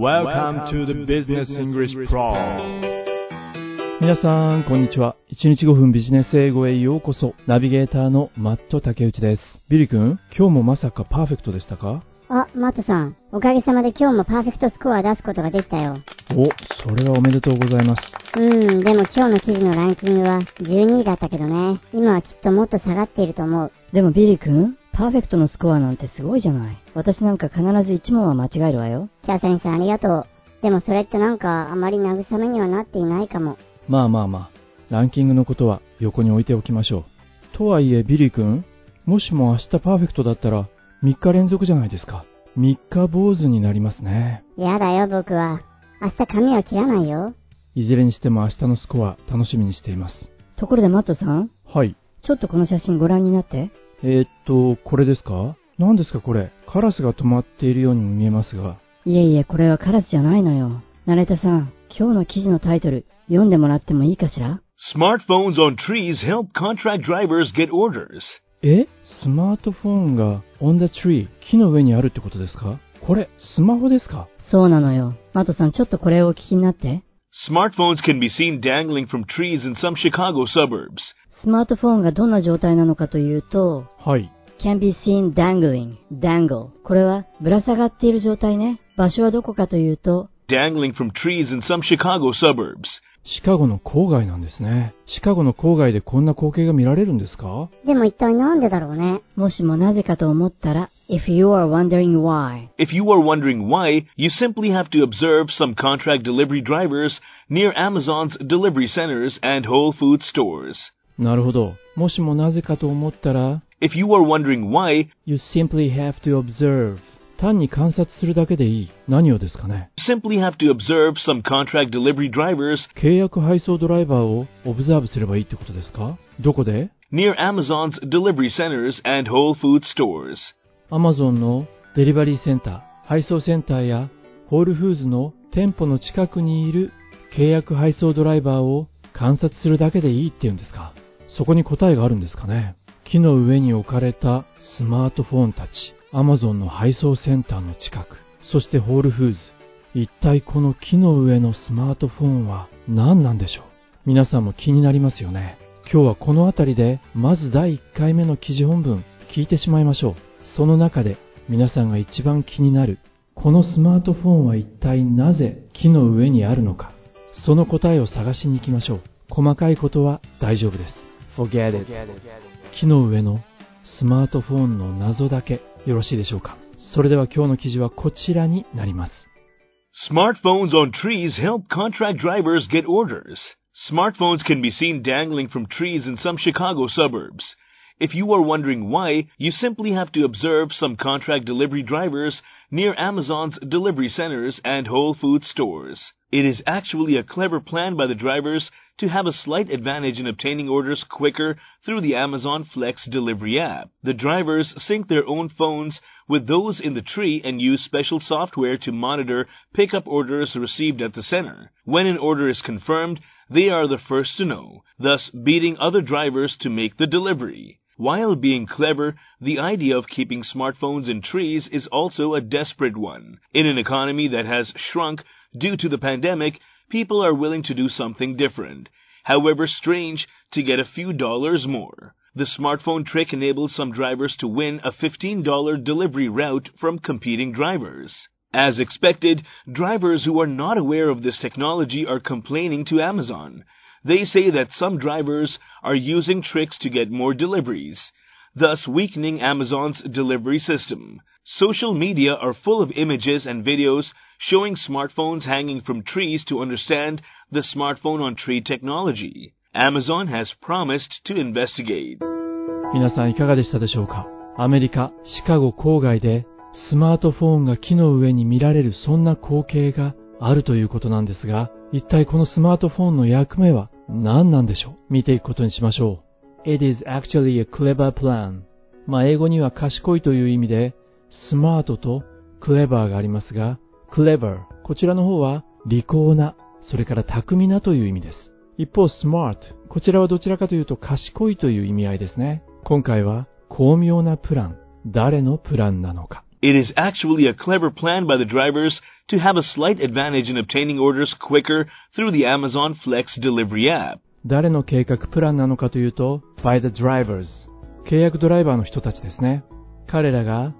Welcome to the Business English Pro 皆さん、こんにちは。1日5分ビジネス英語へようこそ。ナビゲーターのマット竹内です。ビリ君、今日もまさかパーフェクトでしたか？あ、マットさん。おかげさまで今日もパーフェクトスコア出すことができたよ。お、それはおめでとうございます。うん、でも今日の記事のランキングは12位だったけどね。今はきっともっと下がっていると思う。でもビリー君、パーフェクトのスコアなんてすごいじゃない。私なんか必ず1問は間違えるわよ。キャサリンさんありがとう。でもそれってなんかあまり慰めにはなっていないかも。まあまあまあ、ランキングのことは横に置いておきましょう。とはいえ、ビリ君、もしも明日パーフェクトだったら3日連続じゃないですか。3日坊主になりますね。やだよ僕は。明日髪は切らないよ。いずれにしても明日のスコア楽しみにしています。ところでマットさん、はい。ちょっとこの写真ご覧になって。えー、っと、これですか？何ですかこれ？カラスが止まっているようにも見えますが。いえいえ、これはカラスじゃないのよ。ナレタさん、今日の記事のタイトル、読んでもらってもいいかしら？Smartphones on trees help contract drivers get orders. え？スマートフォンが on the tree 木の上にあるってことですか？これ、スマホですか？そうなのよ。マットさん、ちょっとこれをお聞きになって。Smartphones can be seen dangling from trees in some Chicago suburbs. スマートフォンがどんな状態なのかというと、はい。 can be seen dangling, dangle。これはぶら下がっている状態ね。場所はどこかというと、 Dangling from trees in some Chicago suburbs. シカゴの郊外なんですね。シカゴの郊外でこんな光景が見られるんですかでも一体なんでだろうね。もしもなぜかと思ったら、if you are wondering why, If you are wondering why, you simply have to observe some contract delivery drivers near Amazon's delivery centers and Whole Food stores. なるほど。もしもなぜかと思ったら、If you are wondering why, You simply have to observe. 単に観察するだけでいい。何をですかね？Simply have to observe some contract delivery drivers. 契約配送ドライバーをオブザーブすればいいってことですか？どこで？Near Amazon's delivery centers and Whole Food stores. Amazon のデリバリーセンター、配送センターやホールフーズの店舗の近くにいる契約配送ドライバーを観察するだけでいいっていうんですか？そこに答えがあるんですかね？木の上に置かれたスマートフォンたち、Amazon の配送センターの近く、そしてホールフーズ。一体この木の上のスマートフォンは何なんでしょう？皆さんも気になりますよね。今日はこの辺りで、まず第1回目の記事本文聞いてしまいましょう。その中で皆さんが一番気になる、このスマートフォンは一体なぜ木の上にあるのか、その答えを探しに行きましょう。細かいことは大丈夫です。Forget it. 木の上のスマートフォンの謎だけよろしいでしょうか。それでは今日の記事はこちらになります。 Smartphones on trees help contract drivers get orders. Smartphones can be seen dangling from trees in some Chicago suburbs. If you are wondering why, you simply have to observe some contract delivery drivers near Amazon's delivery centers and Whole Food stores. It is actually a clever plan by the drivers to have a slight advantage in obtaining orders quicker through the Amazon Flex delivery app. The drivers sync their own phones with those in the tree and use special software to monitor pickup orders received at the center. When an order is confirmed, they are the first to know, thus beating other drivers to make the delivery. While being clever, the idea of keeping smartphones in trees is also a desperate one. In an economy that has shrunk due to the pandemic, people are willing to do something different, however strange, to get a few dollars more. The smartphone trick enables some drivers to win a $15 delivery route from competing drivers. As expected, drivers who are not aware of this technology are complaining to Amazon. They say that some drivers are using tricks to get more deliveries, thus weakening Amazon's delivery system. Social media are full of images and videos showing smartphones hanging from trees to understand the smartphone on tree technology. Amazon has promised to investigate. 皆さんいかがでしたでしょうかアメリカ、シカゴ郊外でスマートフォンが木の上に見られるそんな光景があるということなんですが、 一体このスマートフォンの役目は何なんでしょう？見ていくことにしましょう。It is actually a clever plan. まあ英語には賢いという意味で、スマートと clever がありますが、clever こちらの方は利口な、それから巧みなという意味です。一方 smart こちらはどちらかというと賢いという意味合いですね。今回は巧妙なプラン、誰のプランなのか。It is actually a clever plan by the drivers to have a slight advantage in obtaining orders quicker through the Amazon Flex delivery app. 誰の計画プランなのかというと、by the drivers。契約ドライバーの人たちですね。彼らが、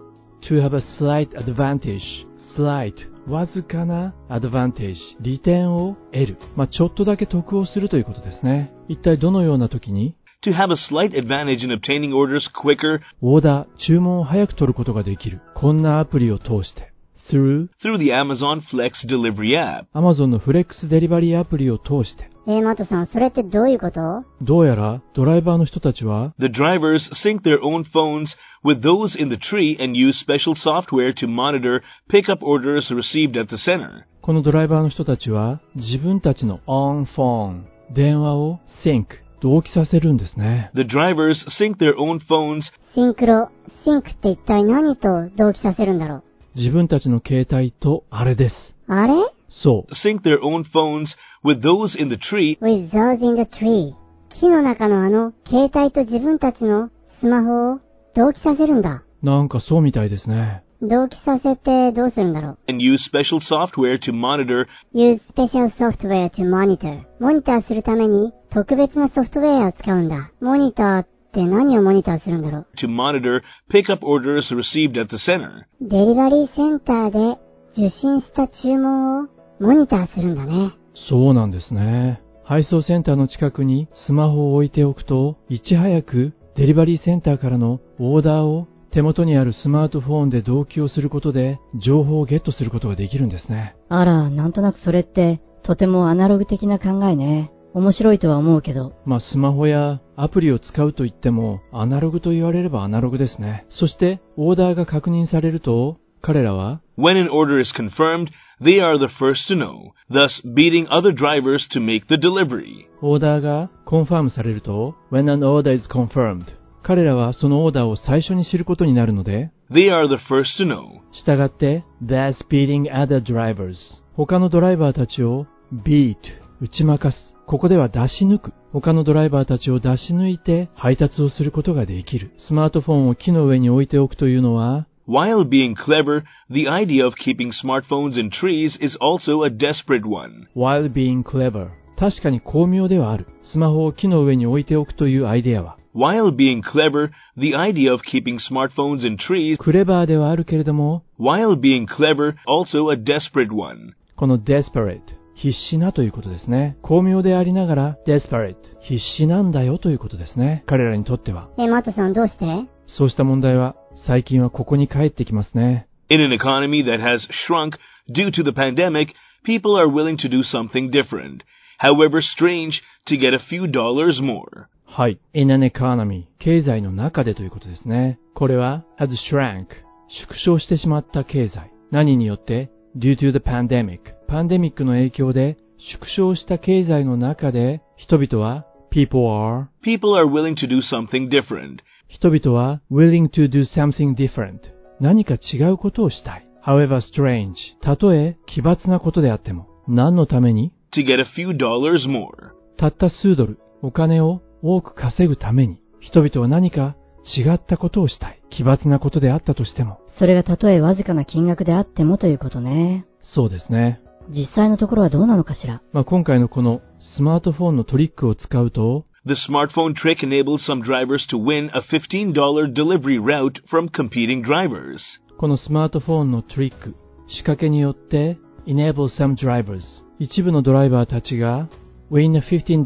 to have a slight advantage。slight わずかな advantage 利点を得る。まあ、ちょっとだけ得をするということですね。一体どのような時に To have a slight advantage in obtaining orders quicker オーダー、注文を早く取ることができる。こんなアプリを通して。through through the Amazon Flex delivery app. Amazon のフレックスデリバリーアプリを通して。えー、マトさん、それってどういうことどうやらドライバーの人たちは The drivers sync their own phones with those in the tree and use special software to monitor pickup orders received at the center. このドライバーの人たちは自分たちの on phone 電話を sync 同期させるんですね。The drivers sync their own phones シンクロ、シンクって一体何と同期させるんだろう？自分たちの携帯とあれです。あれ？そう。sync their own phones with those in the tree ?with those in the tree. 木の中のあの、携帯と自分たちのスマホを同期させるんだ。なんかそうみたいですね。同期させてどうするんだろう？And use special software to monitor use special software to monitor. モニターするために特別なソフトウェアを使うんだ。モニターって何をモニターするんだろう？To monitor pickup orders received at the center. デリバリーセンターで受信した注文をモニターするんだね。そうなんですね。配送センターの近くにスマホを置いておくと、いち早くデリバリーセンターからのオーダーを手元にあるスマートフォンで同期をすることで情報をゲットすることができるんですね。あら、なんとなくそれって、とてもアナログ的な考えね。面白いとは思うけど、まあスマホやアプリを使うと言ってもアナログと言われればアナログですね。そしてオーダーが確認されると彼らは When an order is confirmed, they are the first to know, thus beating other drivers to make the delivery. オーダーがコンファームされると When an order is confirmed 彼らはそのオーダーを最初に知ることになるので They are the first to know, 従って Thus beating other drivers 他のドライバーたちを beat 打ち負かすここでは出し抜く他のドライバーたちを出し抜いて配達をすることができるスマートフォンを木の上に置いておくというのは While being clever, the idea of keeping smartphones in trees is also a desperate one. while being clever 確かに巧妙ではあるスマホを木の上に置いておくというアイデアは While being clever, the idea of keeping smartphones in trees, クレバーではあるけれども while being clever, also a desperate one. この desperate 必死なということですね巧妙でありながら desperate 必死なんだよということですね彼らにとってはえ、マトさんどうしてそうした問題は最近はここに帰ってきますね In an economy that has shrunk due to the pandemic, people are willing to do something different, however strange, to get a few dollars more. はい。in an economy 経済の中でということですね。これは has shrank 縮小してしまった経済。何によって due to the pandemic パンデミックの影響で縮小した経済の中で人々は people are People are willing to do something different, 人々は willing to do something different 何か違うことをしたい。however strange たとえ奇抜なことであっても何のために to get a few dollars more. たった数ドル、お金を多く稼ぐために、人々は何か違ったことをしたい。奇抜なことであったとしても。それがたとえわずかな金額であってもということね。そうですね。実際のところはどうなのかしら。まあ、今回のこのスマートフォンのトリックを使うと、The smartphone trick enables some drivers to win a $15 delivery route from competing drivers. このスマートフォンのトリック、仕掛けによって enable some drivers 一部のドライバーたちが win a $15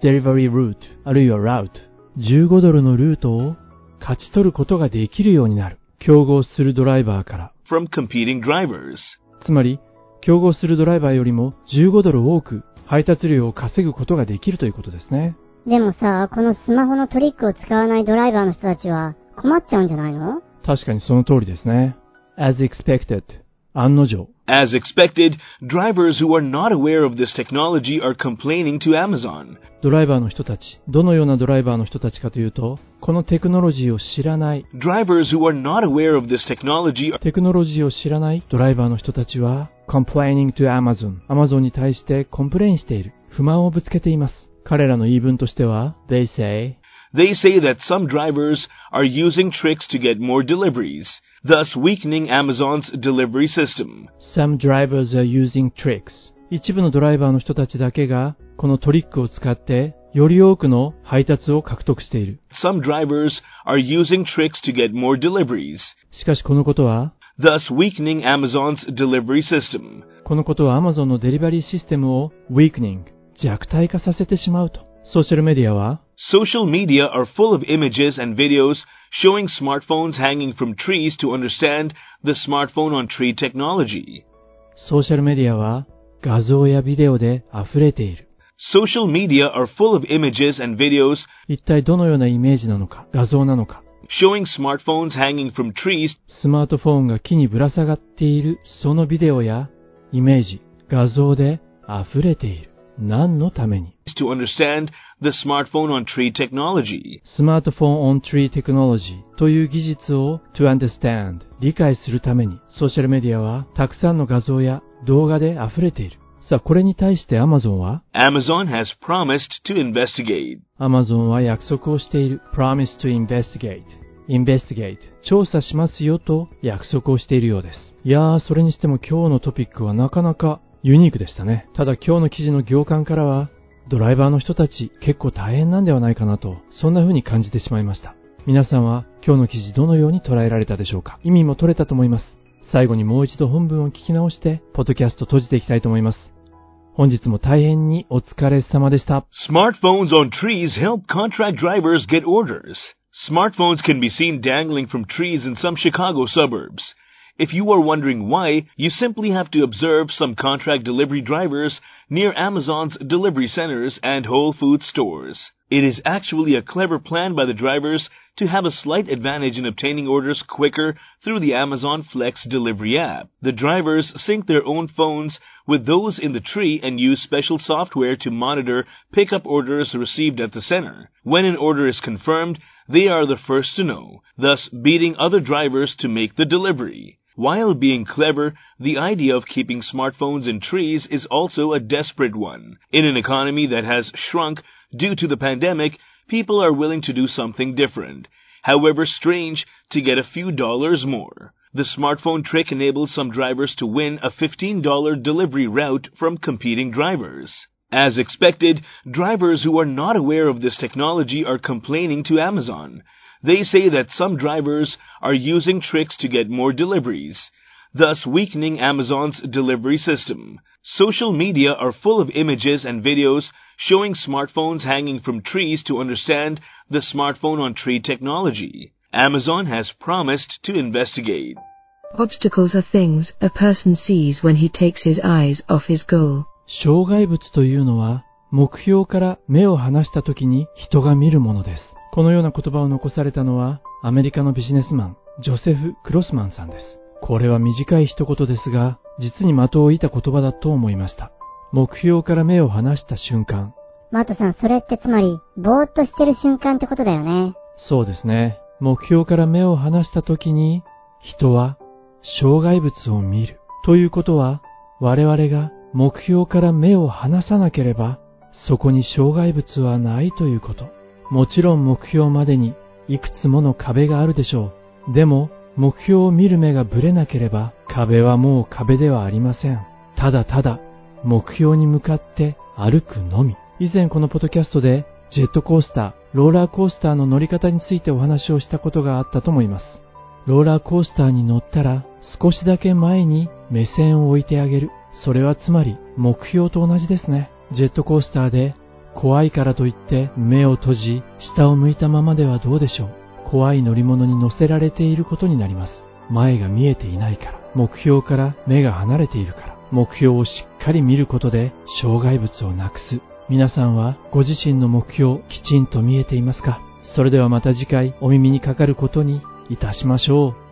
delivery route あるいは route 15ドルのルートを勝ち取ることができるようになる。競合するドライバーから。from competing drivers. つまり、競合するドライバーよりも15ドル多く配達料を稼ぐことができるということですね。でもさ、このスマホのトリックを使わないドライバーの人たちは困っちゃうんじゃないの？確かにその通りですね。as expected 案の定。As expected, drivers who are not aware of this technology are complaining to Amazon. ドライバーの人たち、どのようなドライバーの人たちかというと、このテクノロジーを知らない、Drivers who are not aware of this technology are テクノロジーを知らないドライバーの人たちは、complaining to Amazon、Amazon に対してコンプレインしている、不満をぶつけています。彼らの言い分としては、they say, They say that some drivers are using tricks to get more deliveries, thus weakening Amazon's delivery system. Some drivers are using tricks. 一部のドライバーの人たちだけが、このトリックを使って、より多くの配達を獲得している。 Some drivers are using tricks to get more deliveries, しかしこのことは、 thus weakening Amazon's delivery system. このことは Amazon のデリバリーシステムを weakening、弱体化させてしまうと。ソーシャルメディアは、 Social media are full of images and videos showing smartphones hanging from trees to understand the smartphone on tree technology. ソーシャルメディアは画像やビデオで溢れている。 Social media are full of images and videos 一体どのようなイメージなのか、画像なのか。 showing smartphones hanging from trees スマートフォンが木にぶら下がっているそのビデオやイメージ、画像で溢れている。何のために to understand the smartphone on tree technology. スマートフォン on tree technology という技術を to understand 理解するためにソーシャルメディアはたくさんの画像や動画で溢れている。さあ、これに対して Amazon は Amazon has promised to investigate. Amazon は約束をしている promise to investigate investigate 調査しますよと約束をしているようです。いやー、それにしても今日のトピックはなかなかユニークでしたね。ただ今日の記事の行間からはドライバーの人たち結構大変なんではないかなと、そんな風に感じてしまいました。皆さんは今日の記事どのように捉えられたでしょうか？意味も取れたと思います。最後にもう一度本文を聞き直して、ポッドキャスト閉じていきたいと思います。本日も大変にお疲れ様でした。Smartphones on trees help contract drivers get orders. Smartphones can be seen dangling from trees in some Chicago suburbs. If you are wondering why, you simply have to observe some contract delivery drivers near Amazon's delivery centers and Whole Foods stores. It is actually a clever plan by the drivers to have a slight advantage in obtaining orders quicker through the Amazon Flex delivery app. The drivers sync their own phones with those in the tree and use special software to monitor pickup orders received at the center. When an order is confirmed, they are the first to know, thus beating other drivers to make the delivery. While being clever, the idea of keeping smartphones in trees is also a desperate one. In an economy that has shrunk due to the pandemic, people are willing to do something different, however strange, to get a few dollars more. The smartphone trick enables some drivers to win a $15 delivery route from competing drivers. As expected, drivers who are not aware of this technology are complaining to Amazon. They say that some drivers are using tricks to get more deliveries, thus weakening Amazon's delivery system. Social media are full of images and videos showing smartphones hanging from trees to understand the smartphone on tree technology. Amazon has promised to investigate. Obstacles are things a person sees when he takes his eyes off his goal. 障害物というのは目標から目を離した時に人が見るものです。 このような言葉を残されたのはアメリカのビジネスマン、ジョセフ・クロスマンさんです。これは短い一言ですが、実に的を射た言葉だと思いました。目標から目を離した瞬間。マットさん、それってつまり、ぼーっとしてる瞬間ってことだよね。そうですね。目標から目を離した時に、人は障害物を見る。ということは、我々が目標から目を離さなければ、そこに障害物はないということ。もちろん目標までにいくつもの壁があるでしょう。でも、目標を見る目がぶれなければ、壁はもう壁ではありません。ただただ、目標に向かって歩くのみ。以前このポッドキャストで、ジェットコースター、ローラーコースターの乗り方についてお話をしたことがあったと思います。ローラーコースターに乗ったら少しだけ前に目線を置いてあげる。それはつまり目標と同じですね。ジェットコースターで怖いからといって目を閉じ下を向いたままではどうでしょう。怖い乗り物に乗せられていることになります。前が見えていないから。目標から目が離れているから。目標をしっかり見ることで障害物をなくす。皆さんはご自身の目標きちんと見えていますか？それではまた次回お耳にかかることにいたしましょう。